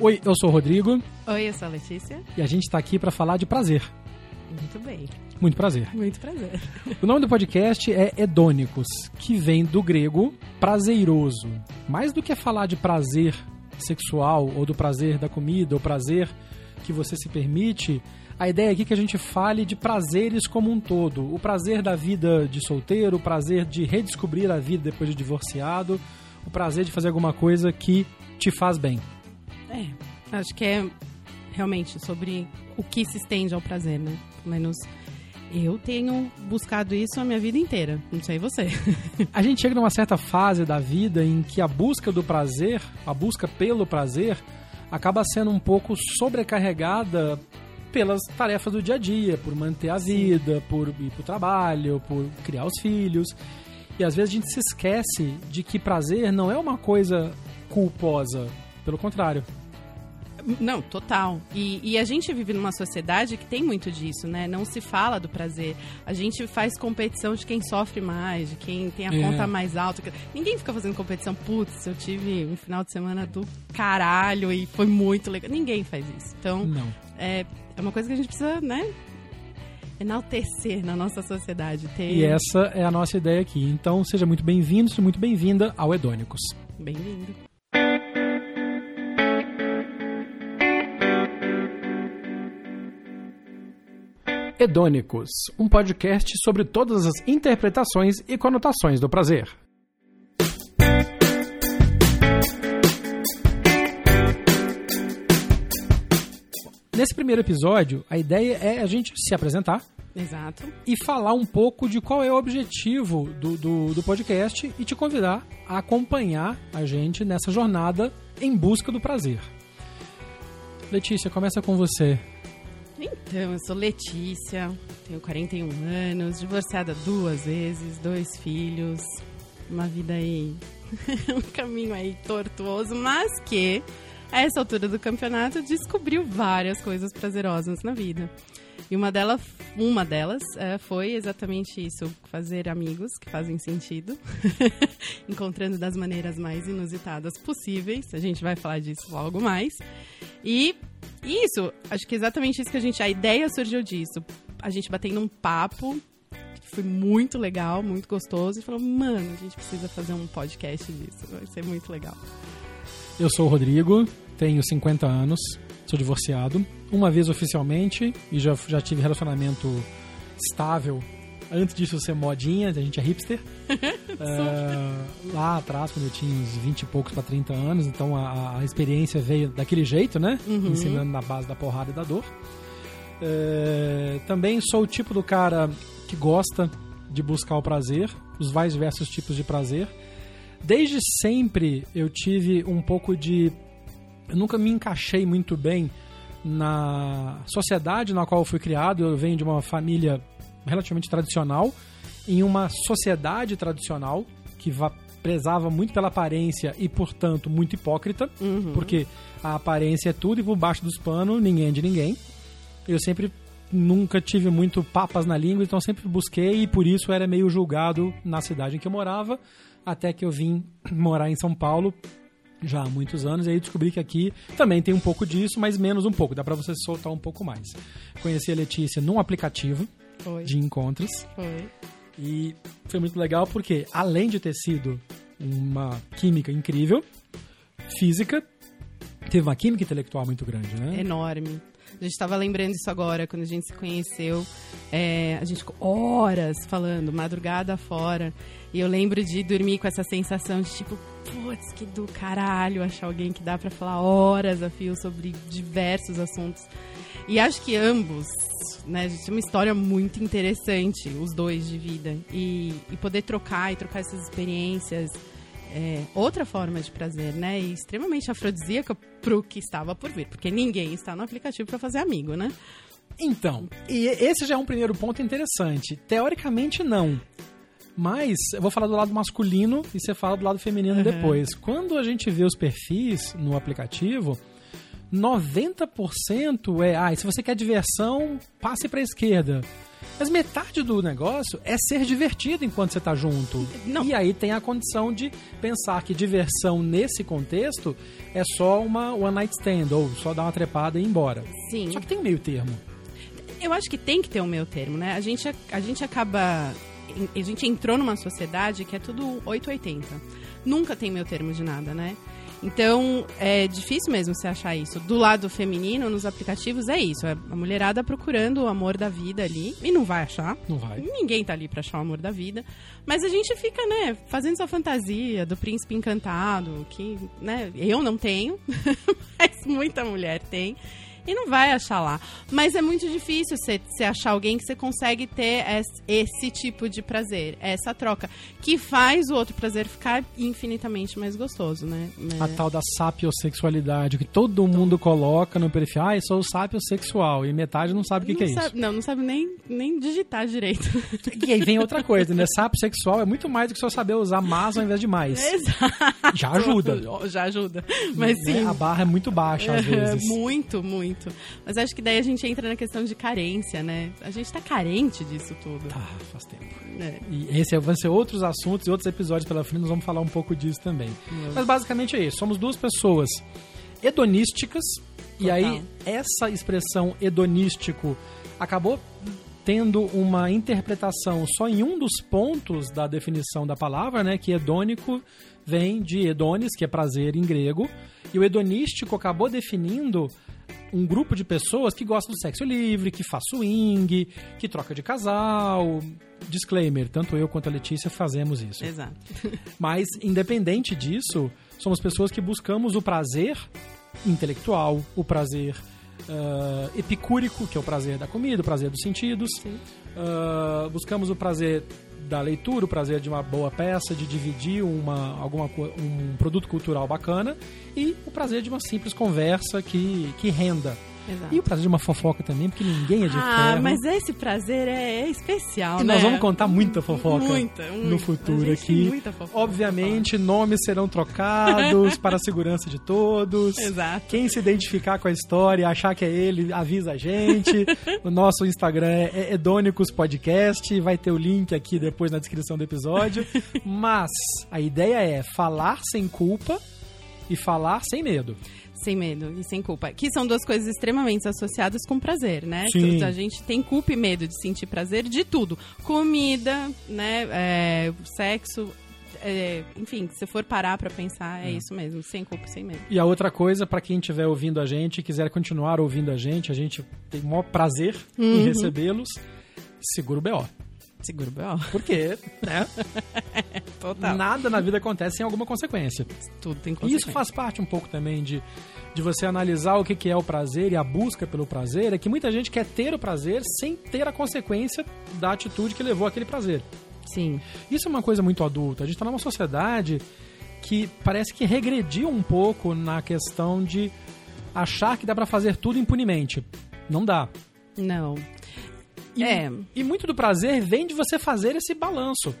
Oi, eu sou o Rodrigo Oi, eu sou a Letícia. e a gente está aqui para falar de prazer. Muito bem. Muito prazer. Muito prazer. O nome do podcast é Hedônicos, que vem do grego prazeroso. Mais do que falar de prazer sexual ou do prazer da comida ou prazer que você se permite, a ideia aqui é que a gente fale de prazeres como um todo. O prazer da vida de solteiro, o prazer de redescobrir a vida depois de divorciado, o prazer de fazer alguma coisa que te faz bem. É, acho que é realmente sobre o que se estende ao prazer, né? Pelo menos eu tenho buscado isso a minha vida inteira. Não sei você. A gente chega numa certa fase da vida em que a busca do prazer, a busca pelo prazer, acaba sendo um pouco sobrecarregada pelas tarefas do dia a dia, por manter a vida, por ir pro trabalho, por criar os filhos. E às vezes a gente se esquece de que prazer não é uma coisa culposa, pelo contrário. Não, total. E, e a gente vive numa sociedade que tem muito disso, né? Não se fala do prazer. A gente faz competição de quem sofre mais, de quem tem a É. conta mais alta. Ninguém fica fazendo competição. Putz, eu tive um final de semana do caralho e foi muito legal. Ninguém faz isso. Então, Não. é, é uma coisa que a gente precisa, né? Enaltecer na nossa sociedade. Ter... E essa é a nossa ideia aqui. Então seja muito bem-vindo, seja muito bem-vinda ao Hedônicos. Bem-vindo. Hedônicos, um podcast sobre todas as interpretações e conotações do prazer. Nesse primeiro episódio, a ideia é a gente se apresentar Exato. e falar um pouco de qual é o objetivo do, do, do podcast e te convidar a acompanhar a gente nessa jornada em busca do prazer. Letícia, começa com você. Então, eu sou Letícia, tenho 41 anos, divorciada duas vezes, dois filhos, uma vida aí, um caminho aí tortuoso, mas que, a essa altura do campeonato, descobriu várias coisas prazerosas na vida. E uma delas, uma delas é, foi exatamente isso, fazer amigos que fazem sentido, encontrando das maneiras mais inusitadas possíveis. A gente vai falar disso logo mais. E isso, acho que é exatamente isso que a gente. A ideia surgiu disso. A gente batendo um papo, que foi muito legal, muito gostoso, e falou: mano, a gente precisa fazer um podcast disso. Vai ser muito legal. Eu sou o Rodrigo, tenho 50 anos, sou divorciado, uma vez oficialmente, e já, já tive relacionamento estável. Antes disso ser modinha, a gente é hipster. É, lá atrás, quando eu tinha uns 20 e poucos para 30 anos, então a, a experiência veio daquele jeito, né? Ensinando na base da porrada e da dor. É, também sou o tipo do cara que gosta de buscar o prazer, os mais diversos tipos de prazer. Desde sempre eu tive um pouco de. Eu nunca me encaixei muito bem na sociedade na qual eu fui criado. Eu venho de uma família relativamente tradicional, em uma sociedade tradicional que va- prezava muito pela aparência e, portanto, muito hipócrita, porque a aparência é tudo e por baixo dos panos ninguém é de ninguém. Eu sempre nunca tive muito papas na língua, então sempre busquei e por isso era meio julgado na cidade em que eu morava, até que eu vim morar em São Paulo já há muitos anos e aí descobri que aqui também tem um pouco disso, mas menos um pouco, dá pra você soltar um pouco mais. Conheci a Letícia num aplicativo Foi. de encontros Foi. e foi muito legal porque além de ter sido uma química incrível, física, teve uma química intelectual muito grande, né? Enorme. A gente estava lembrando isso agora, quando a gente se conheceu. É, a gente ficou horas falando, madrugada fora. E eu lembro de dormir com essa sensação de tipo, putz, que do caralho achar alguém que dá pra falar horas a fio sobre diversos assuntos. E acho que ambos, né, a gente tem uma história muito interessante, os dois de vida. E, e poder trocar e trocar essas experiências é, outra forma de prazer, né? E extremamente afrodisíaca pro que estava por vir. Porque ninguém está no aplicativo para fazer amigo, né? Então, e esse já é um primeiro ponto interessante. Teoricamente, não. Mas eu vou falar do lado masculino e você fala do lado feminino Uhum. depois. Quando a gente vê os perfis no aplicativo, 90% é, ah, se você quer diversão, passe para a esquerda. Mas metade do negócio é ser divertido enquanto você tá junto. Não. E aí tem a condição de pensar que diversão nesse contexto é só uma one night stand, ou só dar uma trepada e ir embora. Sim. Só que tem um meio termo. Eu acho que tem que ter um meio termo, né? A gente, a gente acaba. A gente entrou numa sociedade que é tudo 880. Nunca tem meio termo de nada, né? Então, é difícil mesmo você achar isso. Do lado feminino, nos aplicativos, é isso. É a mulherada procurando o amor da vida ali. E não vai achar. Não vai. Ninguém tá ali pra achar o amor da vida. Mas a gente fica, né, fazendo essa fantasia do príncipe encantado, que, né, eu não tenho, mas muita mulher tem. E não vai achar lá. Mas é muito difícil você, achar alguém que você consegue ter esse, esse tipo de prazer, essa troca, que faz o outro prazer ficar infinitamente mais gostoso, né? A tal da sapiosexualidade, que todo mundo coloca no perfil. Ah, eu sou sapiosexual. E metade não sabe o que, que é sabe, isso. Não, não sabe nem, nem digitar direito. E aí vem outra coisa, né? Sapiosexual é muito mais do que só saber usar mais ao invés de mais. Exato. Já ajuda. Já ajuda. Mas Né? sim. A barra é muito baixa às vezes. Muito, muito. Mas acho que daí a gente entra na questão de carência, né? A gente tá carente disso tudo. Tá, faz tempo. né? E esse vão ser outros assuntos e outros episódios pela frente, nós vamos falar um pouco disso também. Mas basicamente é isso. Somos duas pessoas hedonísticas. E Total. aí, essa expressão hedonístico acabou tendo uma interpretação só em um dos pontos da definição da palavra, né? Que hedônico vem de hedonis, que é prazer em grego. E o hedonístico acabou definindo um grupo de pessoas que gostam do sexo livre, que faz swing, que troca de casal. Disclaimer, tanto eu quanto a Letícia fazemos isso. Exato. Mas, independente disso, somos pessoas que buscamos o prazer intelectual, o prazer ah, epicúrico, que é o prazer da comida, o prazer dos sentidos. Sim. Ah, buscamos o prazer da leitura, o prazer de uma boa peça, de dividir uma, alguma, um produto cultural bacana e o prazer de uma simples conversa que, que renda. Exato. E o prazer de uma fofoca também, porque ninguém é de ah, ferro. mas esse prazer é, é especial, E né? nós vamos contar muita fofoca Muita, no muita. futuro aqui. muita fofoca Obviamente, nomes serão trocados para a segurança de todos. Exato. Quem se identificar com a história, achar que é ele, avisa a gente. o nosso Instagram é Edônicos Podcast, vai ter o link aqui depois na descrição do episódio. Mas a ideia é falar sem culpa e falar sem medo. Sem medo e sem culpa. Que são duas coisas extremamente associadas com prazer, né? Sim. A gente tem culpa e medo de sentir prazer de tudo. Comida, né? É, sexo. é, enfim, se for parar pra pensar, é, isso mesmo. Sem culpa e sem medo. E a outra coisa, para quem estiver ouvindo a gente e quiser continuar ouvindo a gente, a gente tem o maior prazer em recebê-los. Seguro BO. Seguro B.O. Porque, né? Total. Nada na vida acontece sem alguma consequência. Tudo tem E isso consequência. faz parte um pouco também de, de você analisar o que, que é o prazer e a busca pelo prazer. É que muita gente quer ter o prazer sem ter a consequência da atitude que levou aquele prazer. Sim. Isso é uma coisa muito adulta. A gente está numa sociedade que parece que regrediu um pouco na questão de achar que dá para fazer tudo impunemente. Não dá. Não. E, É. e muito do prazer vem de você fazer esse balanço.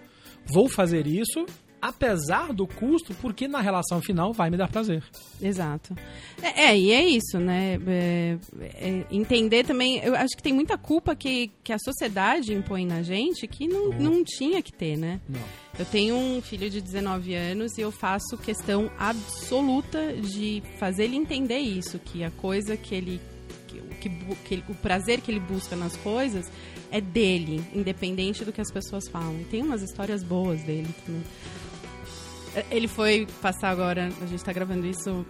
Vou fazer isso apesar do custo, porque na relação final vai me dar prazer. Exato. É, é, e é isso, né? É, é, entender também. Eu acho que tem muita culpa que, que a sociedade impõe na gente que não, não tinha que ter, né? Não. Eu tenho um filho de 19 anos e eu faço questão absoluta de fazer ele entender isso, que a coisa que ele. Que, que, bu- que ele- o prazer que ele busca nas coisas é dele, independente do que as pessoas falam. E tem umas histórias boas dele também. Ele foi passar agora, a gente tá gravando isso,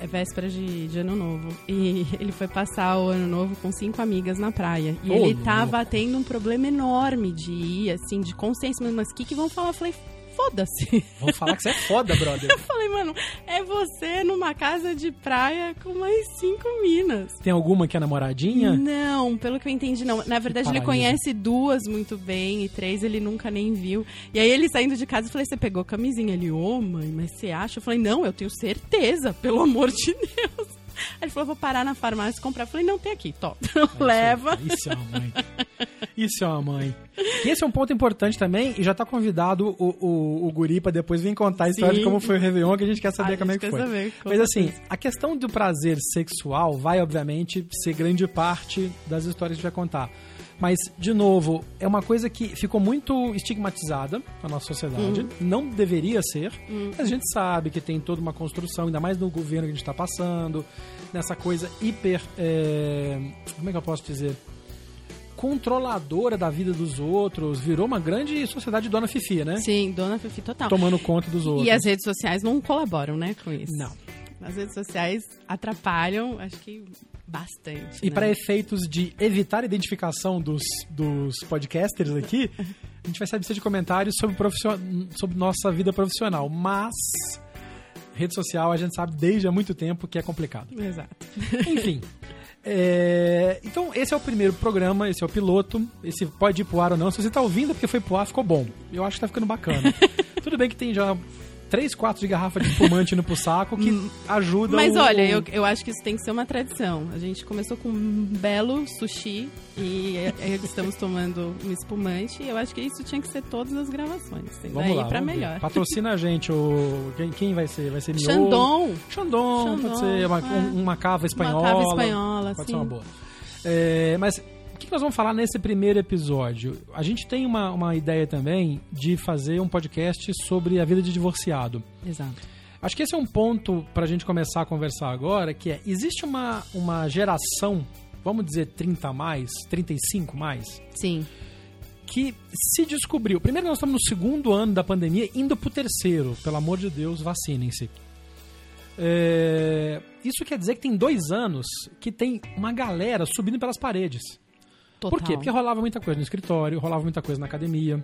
é véspera de, de ano novo. E ele foi passar o ano novo com cinco amigas na praia. E Ô, ele tava tendo um problema enorme de ir, assim, de consciência. Mas o que, que vão falar? Eu falei, foda-se. Vamos falar que você é foda, brother. Eu falei, mano, é você numa casa de praia com mais cinco minas. Tem alguma que é namoradinha? Não, pelo que eu entendi, não. Na verdade, ele conhece duas muito bem e três ele nunca nem viu. E aí ele saindo de casa, eu falei, você pegou camisinha? Ele, ô mãe, mas você acha? Eu falei, não, eu tenho certeza, pelo amor de Deus. Aí ele falou, vou parar na farmácia e comprar. Eu falei, não, tem aqui, top. Leva. Isso é uma mãe. Isso é uma mãe. E esse é um ponto importante também, e já tá convidado o, o, o Guri pra depois vir contar a história Sim. de como foi o Réveillon, que a gente quer saber A como é que quer foi. saber, Mas assim, a questão do prazer sexual vai, obviamente, ser grande parte das histórias que a gente vai contar. Mas, de novo, é uma coisa que ficou muito estigmatizada na nossa sociedade. Não deveria ser. Mas a gente sabe que tem toda uma construção, ainda mais no governo que a gente está passando, nessa coisa hiper. é, como é que eu posso dizer? Controladora da vida dos outros. Virou uma grande sociedade dona Fifi, né? Sim, dona Fifi total. Tomando conta dos outros. E as redes sociais não colaboram, né, com isso. Não. As redes sociais atrapalham, acho que bastante. E né? para efeitos de evitar a identificação dos, dos podcasters aqui, a gente vai saber de comentários sobre, sobre nossa vida profissional. Mas, rede social a gente sabe desde há muito tempo que é complicado. Exato. Enfim. é, então, esse é o primeiro programa, esse é o piloto. Esse pode ir pro ar ou não. Se você tá ouvindo, é porque foi pro ar, ficou bom. Eu acho que tá ficando bacana. Tudo bem que tem já três, quatro de garrafa de espumante indo pro saco que ajuda. Mas o- olha, eu, eu acho que isso tem que ser uma tradição. A gente começou com um belo sushi e estamos tomando um espumante. E eu acho que isso tinha que ser todas as gravações. Tem Vamos daí lá, pra vamos ver. melhor. Patrocina a gente, o... quem, quem vai ser? Vai ser Miolo? Xandon. Xandon, pode ser uma, é. um- uma cava espanhola. cava espanhola, Pode sim. ser uma boa. É, mas que nós vamos falar nesse primeiro episódio? A gente tem uma, uma ideia também de fazer um podcast sobre a vida de divorciado. Exato. Acho que esse é um ponto pra gente começar a conversar agora, que é, existe uma, uma geração, vamos dizer 30 a mais, 35 mais, Sim. que se descobriu. Primeiro, nós estamos no segundo ano da pandemia, indo pro terceiro. Pelo amor de Deus, vacinem-se. É, Isso quer dizer que tem dois anos que tem uma galera subindo pelas paredes. Total. Por quê? Porque rolava muita coisa no escritório, rolava muita coisa na academia.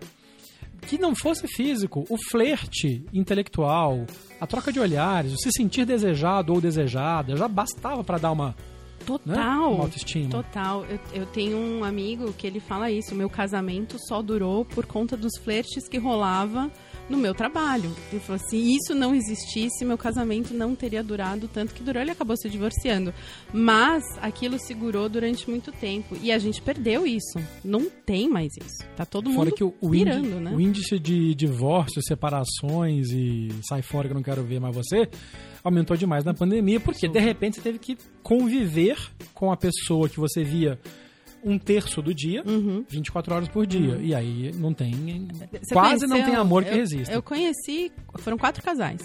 Que não fosse físico, o flerte intelectual, a troca de olhares, o se sentir desejado ou desejada, já bastava pra dar uma, né, Total. uma autoestima. Total. Eu, eu tenho um amigo que ele fala isso. Meu casamento só durou por conta dos flertes que rolava no meu trabalho. Ele falou assim: isso não existisse, meu casamento não teria durado tanto que durou. Ele acabou se divorciando. Mas aquilo segurou durante muito tempo. E a gente perdeu isso. Não tem mais isso. Tá todo Fora mundo que o, o pirando, índice, né? o índice de divórcios, separações e sai fora que eu não quero ver mais você aumentou demais na pandemia, porque de repente você teve que conviver com a pessoa que você via um terço do dia, Uhum. 24 horas por dia. E aí não tem. Você quase não tem amor que eu- resista. Eu conheci, foram quatro casais.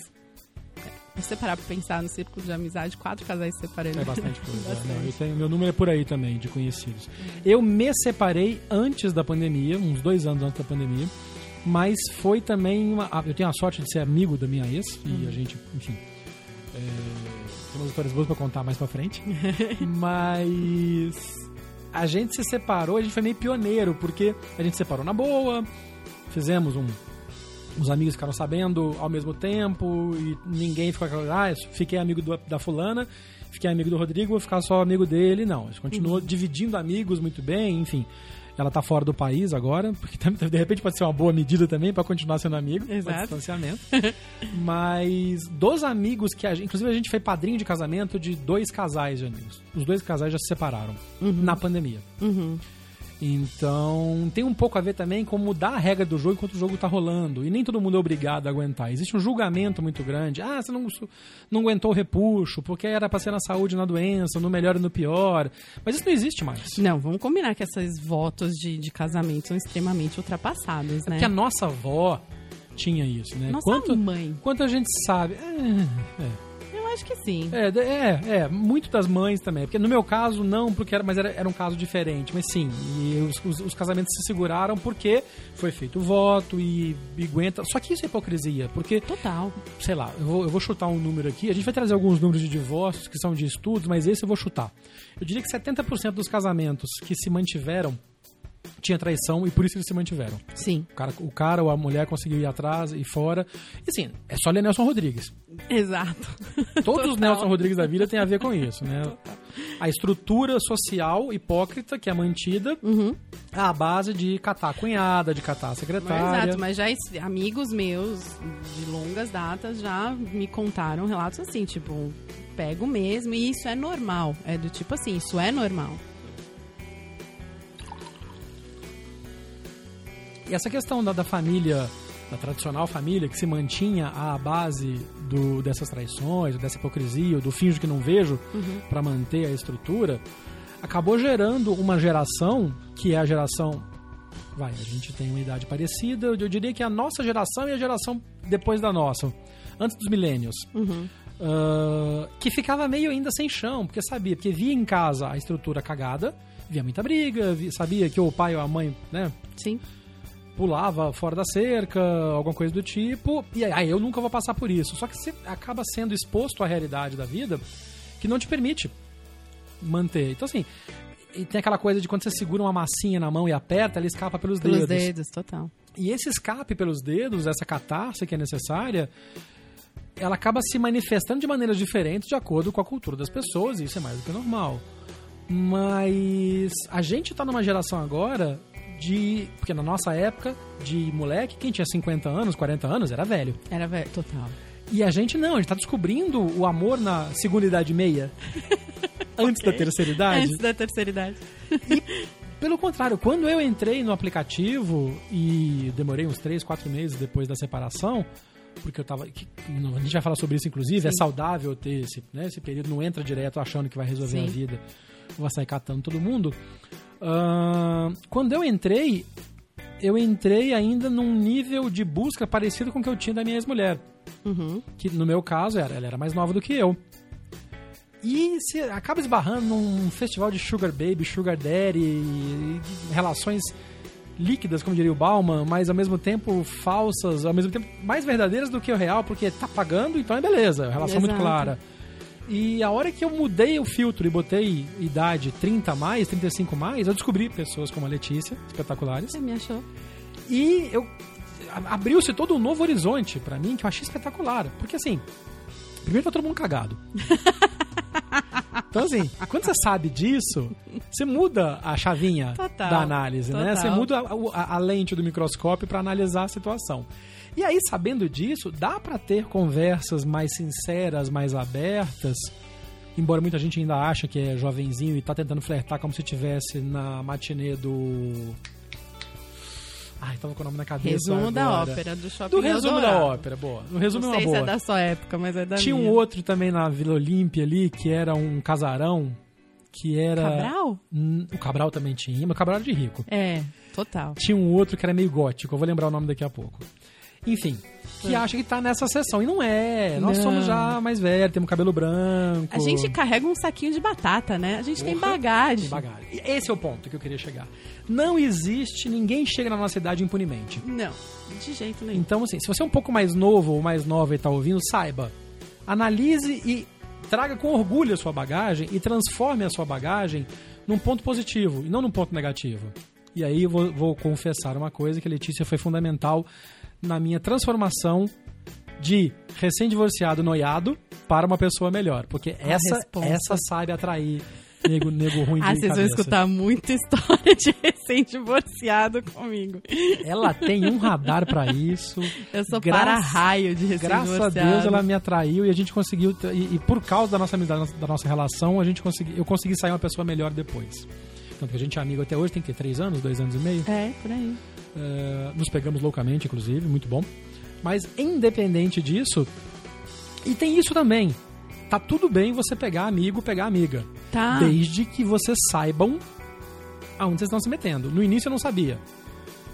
Se você parar pra pensar no círculo de amizade, quatro casais se separando. É bastante coisa. Bastante. Não, tenho, meu número é por aí também, de conhecidos. Eu me separei antes da pandemia, uns dois anos antes da pandemia, mas foi também uma. ah, Eu tenho a sorte de ser amigo da minha ex, e a gente, enfim. É, tem umas histórias boas pra contar mais pra frente. mas. A gente se separou, a gente foi meio pioneiro, porque a gente se separou na boa, fizemos um, os amigos ficaram sabendo ao mesmo tempo e ninguém ficou aquela, ah, fiquei amigo do- da fulana, fiquei amigo do Rodrigo, vou ficar só amigo dele. Não, a gente continuou dividindo amigos muito bem, enfim. Ela tá fora do país agora, porque de repente pode ser uma boa medida também para continuar sendo amigo, Exato. distanciamento. Mas dos amigos que a gente, inclusive a gente foi padrinho de casamento de dois casais de amigos. Os dois casais já se separaram na pandemia. Uhum. Então, tem um pouco a ver também com mudar a regra do jogo enquanto o jogo tá rolando. E nem todo mundo é obrigado a aguentar. Existe um julgamento muito grande. Ah, você não, não aguentou o repuxo, porque era pra ser na saúde e na doença, no melhor e no pior. Mas isso não existe mais. Não, vamos combinar que esses votos de, de casamento são extremamente ultrapassados, né? Porque a nossa avó tinha isso, né? Nossa quanto, mãe. quanto a gente sabe. É, é. Acho que sim. É, é, é, muito das mães também. Porque no meu caso, não, porque era, mas era, era um caso diferente. Mas sim, e os, os- os casamentos se seguraram porque foi feito o voto e, e aguenta. Só que isso é hipocrisia, porque, Total. sei lá, eu vou, eu vou chutar um número aqui. A gente vai trazer alguns números de divórcios que são de estudos, mas esse eu vou chutar. Eu diria que 70% dos casamentos que se mantiveram tinha traição e por isso eles se mantiveram. Sim. O cara, o cara ou a mulher conseguiu ir atrás e fora. E assim, é só ler Nelson Rodrigues. Exato. Todos os Total. Nelson Rodrigues da vida têm a ver com isso, né? A estrutura social hipócrita que é mantida Uhum. à base de catar a cunhada, de catar a secretária. Exato, mas já amigos meus de longas datas já me contaram relatos assim, tipo, pego mesmo e isso é normal. É do tipo assim, isso é normal. E essa questão da, da família, da tradicional família, que se mantinha à base do, dessas traições, dessa hipocrisia, do finjo que não vejo, Uhum. pra manter a estrutura, acabou gerando uma geração que é a geração. Vai, a gente tem uma idade parecida. Eu diria que a nossa geração e a geração depois da nossa, antes dos milênios. Uhum. Uh, que ficava meio ainda sem chão, porque sabia, porque via em casa a estrutura cagada, via muita briga, via, sabia que o pai ou a mãe, né, Sim. Pulava fora da cerca, alguma coisa do tipo, e aí eu nunca vou passar por isso. Só que você acaba sendo exposto à realidade da vida que não te permite manter. Então, assim, e tem aquela coisa de quando você segura uma massinha na mão e aperta, ela escapa pelos, Pelos dedos. dedos, total. E esse escape pelos dedos, essa catarse que é necessária, ela acaba se manifestando de maneiras diferentes de acordo com a cultura das pessoas, e isso é mais do que normal. Mas a gente tá numa geração agora de. Porque na nossa época, de moleque, quem tinha 50 anos, 40 anos, era velho. Era velho, total. E a gente não, a gente tá descobrindo o amor na segunda idade e meia. antes da terceira idade. Antes da terceira idade. Pelo contrário, quando eu entrei no aplicativo e demorei uns 3, 4 meses depois da separação, porque eu tava. que- a gente vai falar sobre isso, inclusive, é Sim. saudável ter esse, né, esse período, não entra direto achando que vai resolver Sim. a vida, vai sair catando todo mundo. Ahn, quando eu entrei, eu entrei ainda num nível de busca parecido com o que eu tinha da minha ex-mulher Uhum. que no meu caso era, ela era mais nova do que eu. E se acaba esbarrando num festival de Sugar Baby, Sugar Daddy, e relações líquidas, como diria o Bauman, mas ao mesmo tempo falsas, ao mesmo tempo mais verdadeiras do que o real, porque tá pagando, então é beleza, relação muito Exato. clara. E a hora que eu mudei o filtro e botei idade 30 a mais, 35 a mais, eu descobri pessoas como a Letícia, espetaculares. Você me achou? E eu abriu-se todo um novo horizonte pra mim que eu achei espetacular. Porque assim, primeiro tá todo mundo cagado. Então assim, quando você sabe disso, você muda a chavinha Total, da análise, né? total. Você muda a, a- a lente do microscópio pra analisar a situação. E aí, sabendo disso, dá pra ter conversas mais sinceras, mais abertas. Embora muita gente ainda acha que é jovenzinho e tá tentando flertar como se estivesse na matinê do. Ai, tava com o nome na cabeça. Resumo da agora. ópera, do shopping Do resumo da Eldorado. ópera, boa. No resumo Não é sei uma se boa. é da sua época, mas é da Tinha um minha. outro também na Vila Olímpia ali, que era um casarão, que era. Cabral? Hum, O Cabral também tinha, mas o Cabral era de rico. É, total. Tinha um outro que era meio gótico, eu vou lembrar o nome daqui a pouco. Enfim, que acha que tá nessa sessão. E não é. Nós É. Não. somos já mais velhos, temos cabelo branco. A gente carrega um saquinho de batata, né? A gente tem Porra, bagagem. tem bagagem. Esse é o ponto que eu queria chegar. Não existe, ninguém chega na nossa idade impunemente. Não, de jeito nenhum. Então, assim, se você é um pouco mais novo ou mais nova e tá ouvindo, saiba. Analise e traga com orgulho a sua bagagem e transforme a sua bagagem num ponto positivo e não num ponto negativo. E aí eu vou, vou confessar uma coisa que a Letícia foi fundamental na minha transformação de recém-divorciado noiado para uma pessoa melhor. Porque essa, essa sabe atrair nego, nego ruim de Ah, vocês vão cabeça. escutar muita história de recém-divorciado comigo. Ela tem um radar para isso. Eu sou Graças- para-raio de Graças a recém-divorciado. Deus ela me atraiu e a gente conseguiu e, e por causa da nossa amizade, da nossa relação, a gente consegui, eu consegui sair uma pessoa melhor depois. Tanto que a gente é amigo até hoje, tem que três anos, dois anos e meio. É, por aí. É, nos pegamos loucamente, inclusive, muito bom. Mas independente disso, e tem isso também. Tá tudo bem você pegar amigo, pegar amiga. Tá. Desde que vocês saibam aonde vocês estão se metendo. No início eu não sabia.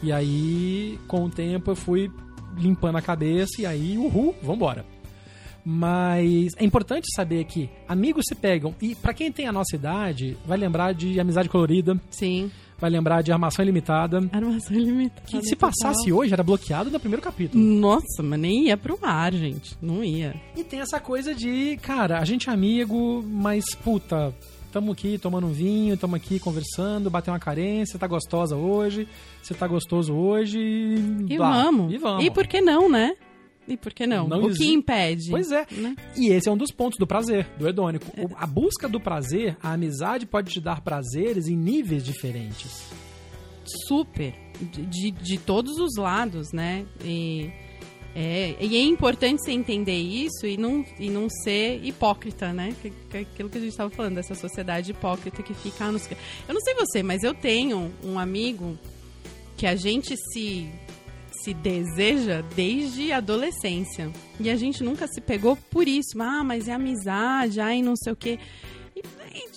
E aí, com o tempo, eu fui limpando a cabeça e aí, uhul, vambora. Mas é importante saber que amigos se pegam. E pra quem tem a nossa idade, vai lembrar de amizade colorida, Sim. Vai lembrar de armação ilimitada. Armação ilimitada. Que se total. passasse hoje, era bloqueado no primeiro capítulo. Nossa, mas nem ia pro ar, gente. Não ia. E tem essa coisa de, cara, a gente é amigo, mas puta, tamo aqui tomando um vinho, tamo aqui conversando, batendo uma carência, tá gostosa hoje, você tá gostoso hoje. E blá. vamos. E vamos. E por que não, né? E por que não? Não o exi- que impede? Pois é. Né? E esse é um dos pontos do prazer, do hedônico. O- A busca do prazer, a amizade pode te dar prazeres em níveis diferentes. Super. De, de, de todos os lados, né? E é, e é importante você entender isso e não, e não ser hipócrita, né? Que, que é aquilo que a gente estava falando, dessa sociedade hipócrita que fica. ah, não sei. Eu não sei você, mas eu tenho um amigo que a gente se se deseja desde a adolescência. E a gente nunca se pegou por isso. Ah, mas é amizade, ai, não sei o quê. E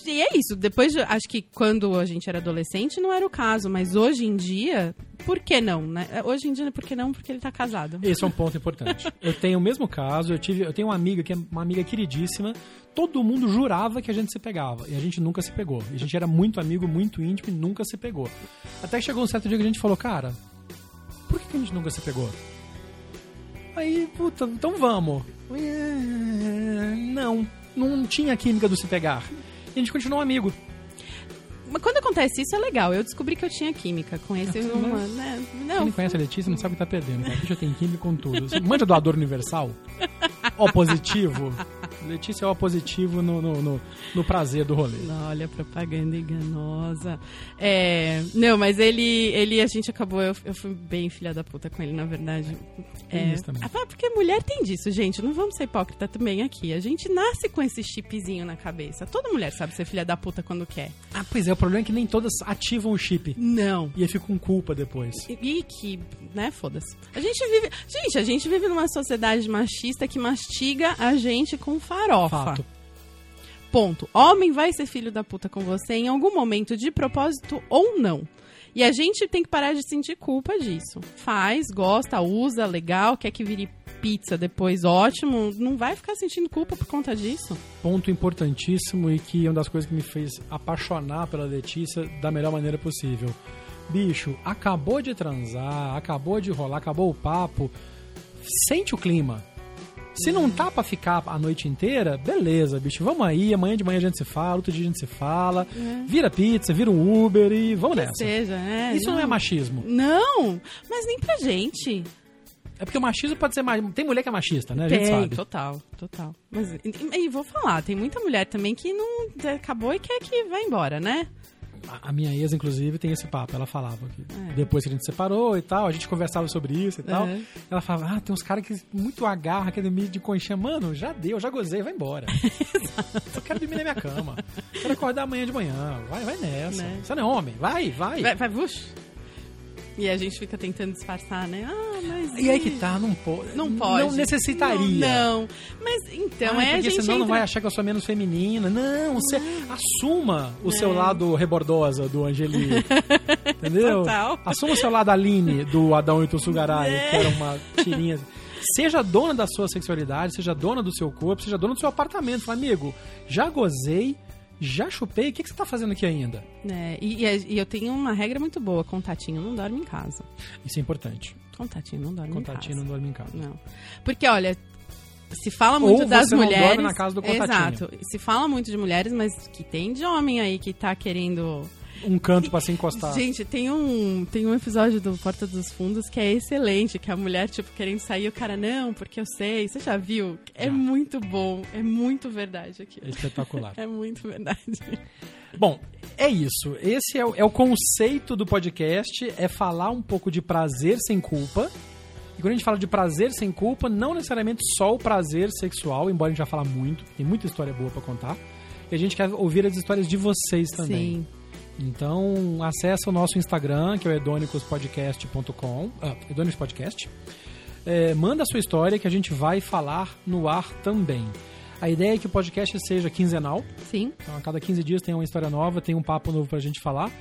E, é isso. Depois, de- acho que quando a gente era adolescente não era o caso, mas hoje em dia, por que não, né? Hoje em dia, por que não? Porque ele tá casado. Esse é um ponto importante. Eu tenho o mesmo caso, eu tive, eu tenho uma amiga que é uma amiga queridíssima. Todo mundo jurava que a gente se pegava e a gente nunca se pegou. E a gente era muito amigo, muito íntimo e nunca se pegou. Até que chegou um certo dia que a gente falou, cara, por que que a gente nunca se pegou? Aí, puta, então vamos. É, Não, não tinha química do se pegar. E a gente continuou amigo. Mas quando acontece isso é legal. Eu descobri que eu tinha química com esse. Uma, né? Quem Não, não conhece a Letícia não sabe o que tá perdendo. A Letícia tem química com tudo. Manja doador universal? O positivo? Letícia é o positivo no, no, no, no prazer do rolê. Não, olha, propaganda enganosa. É, não, mas ele, ele, a gente acabou, eu, eu fui bem filha da puta com ele, na verdade. É, isso também. ah, porque mulher tem disso, gente. Não vamos ser hipócrita também aqui. A gente nasce com esse chipzinho na cabeça. Toda mulher sabe ser filha da puta quando quer. Ah, pois é, o problema é que nem todas ativam o chip. Não. E aí fica com culpa depois. E, e que, né, foda-se. A gente vive. Gente, a gente vive numa sociedade machista que mastiga a gente com farofa. Fato. Ponto. Homem vai ser filho da puta com você em algum momento, de propósito ou não. E a gente tem que parar de sentir culpa disso. Faz, gosta, usa, legal, quer que vire pizza depois, ótimo. Não vai ficar sentindo culpa por conta disso. Ponto importantíssimo e que é uma das coisas que me fez apaixonar pela Letícia da melhor maneira possível. Bicho, acabou de transar, acabou de rolar, acabou o papo. Sente o clima. Se não tá pra ficar a noite inteira, beleza, bicho. Vamos aí, amanhã de manhã a gente se fala, outro dia a gente se fala. Vira pizza, vira um Uber e vamos nessa. Seja, né? Isso não é machismo. Não, mas nem pra gente. É porque o machismo pode ser. ma- Tem mulher que é machista, né? A gente Tem, sabe. total, total. Mas, e, e vou falar, tem muita mulher também que não acabou e quer que vá embora, né? A- minha ex, inclusive, tem esse papo. Ela falava que É. depois que a gente separou e tal, a gente conversava sobre isso e tal. Ela falava, ah, tem uns caras que muito agarra academia de conchinha. Mano, já deu, já gozei, vai embora. Eu quero dormir na minha cama. Quero acordar amanhã de manhã. Vai, vai nessa. Né? Você não é homem. Vai, vai. Vai, vai, vush. E a gente fica tentando disfarçar, né? Ah, mas. E aí que tá, não pode. Não pode. Não necessitaria. Não, não. Mas então, Ah, é a porque gente. senão não entra- vai achar que eu sou menos feminina. Não, você assuma o seu lado rebordosa do Angeli. Entendeu? Total. Assuma o seu lado Aline do Adão e Tussugarai, É. que era uma tirinha. Seja dona da sua sexualidade, seja dona do seu corpo, seja dona do seu apartamento. Fala, amigo, já gozei, já chupei, o que, que você tá fazendo aqui ainda? É, e, e- eu tenho uma regra muito boa: contatinho não dorme em casa. Isso é importante. Contatinho não dorme Contatinho não em casa. dorme em casa. Não. Porque, olha. Se fala muito Ou das você não dorme mulheres. na casa do contatinho. Exato. Se fala muito de mulheres, mas que tem de homem aí que tá querendo Um canto pra se encostar. Gente, tem um, tem um episódio do Porta dos Fundos que é excelente, que a mulher, tipo, querendo sair, o cara, não, porque eu sei. Você já viu? É Já. muito bom, é muito verdade aqui. É espetacular. É muito verdade. Bom, é isso. Esse é o, é o conceito do podcast, é falar um pouco de prazer sem culpa. E quando a gente fala de prazer sem culpa, não necessariamente só o prazer sexual, embora a gente já fala muito, tem muita história boa pra contar. E a gente quer ouvir as histórias de vocês também. Sim. Então, acessa o nosso Instagram, que é o edonicospodcast.com, ah, Edônicos Podcast. É, manda a sua história que a gente vai falar no ar também. A ideia é que o podcast seja quinzenal, Sim. então, a cada 15 dias tem uma história nova, tem um papo novo pra gente falar.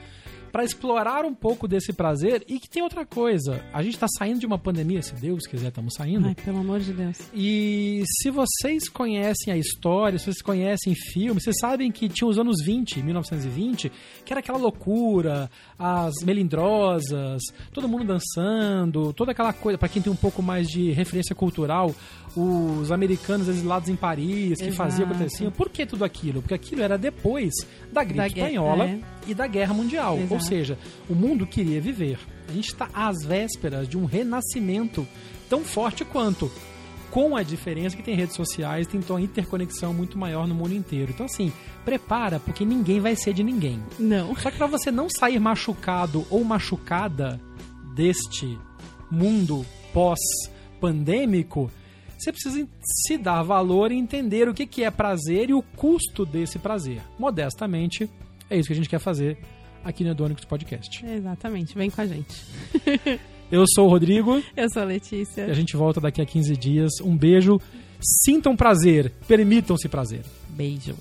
Pra explorar um pouco desse prazer. E que tem outra coisa. A gente tá saindo de uma pandemia, se Deus quiser, estamos saindo. Ai, pelo amor de Deus. E se vocês conhecem a história, se vocês conhecem filmes, vocês sabem que tinha os anos 20, 1920, que era aquela loucura, as melindrosas, todo mundo dançando, toda aquela coisa, pra quem tem um pouco mais de referência cultural, os americanos exilados em Paris, que Exato. faziam acontecer. Por que tudo aquilo? Porque aquilo era depois da gripe Da espanhola é. e da guerra mundial. Ou Exato. seja, o mundo queria viver. A gente está às vésperas de um renascimento tão forte quanto. Com a diferença que tem redes sociais, tem uma interconexão muito maior no mundo inteiro. Então, assim, prepara, porque ninguém vai ser de ninguém. Não. Só que para você não sair machucado ou machucada deste mundo pós-pandêmico, você precisa se dar valor e entender o que que é prazer e o custo desse prazer. Modestamente, é isso que a gente quer fazer aqui no Edônicos Podcast. Exatamente, vem com a gente. Eu sou o Rodrigo Eu sou a Letícia. e a gente volta daqui a 15 dias. Um beijo. Sintam prazer, permitam-se prazer. Beijo.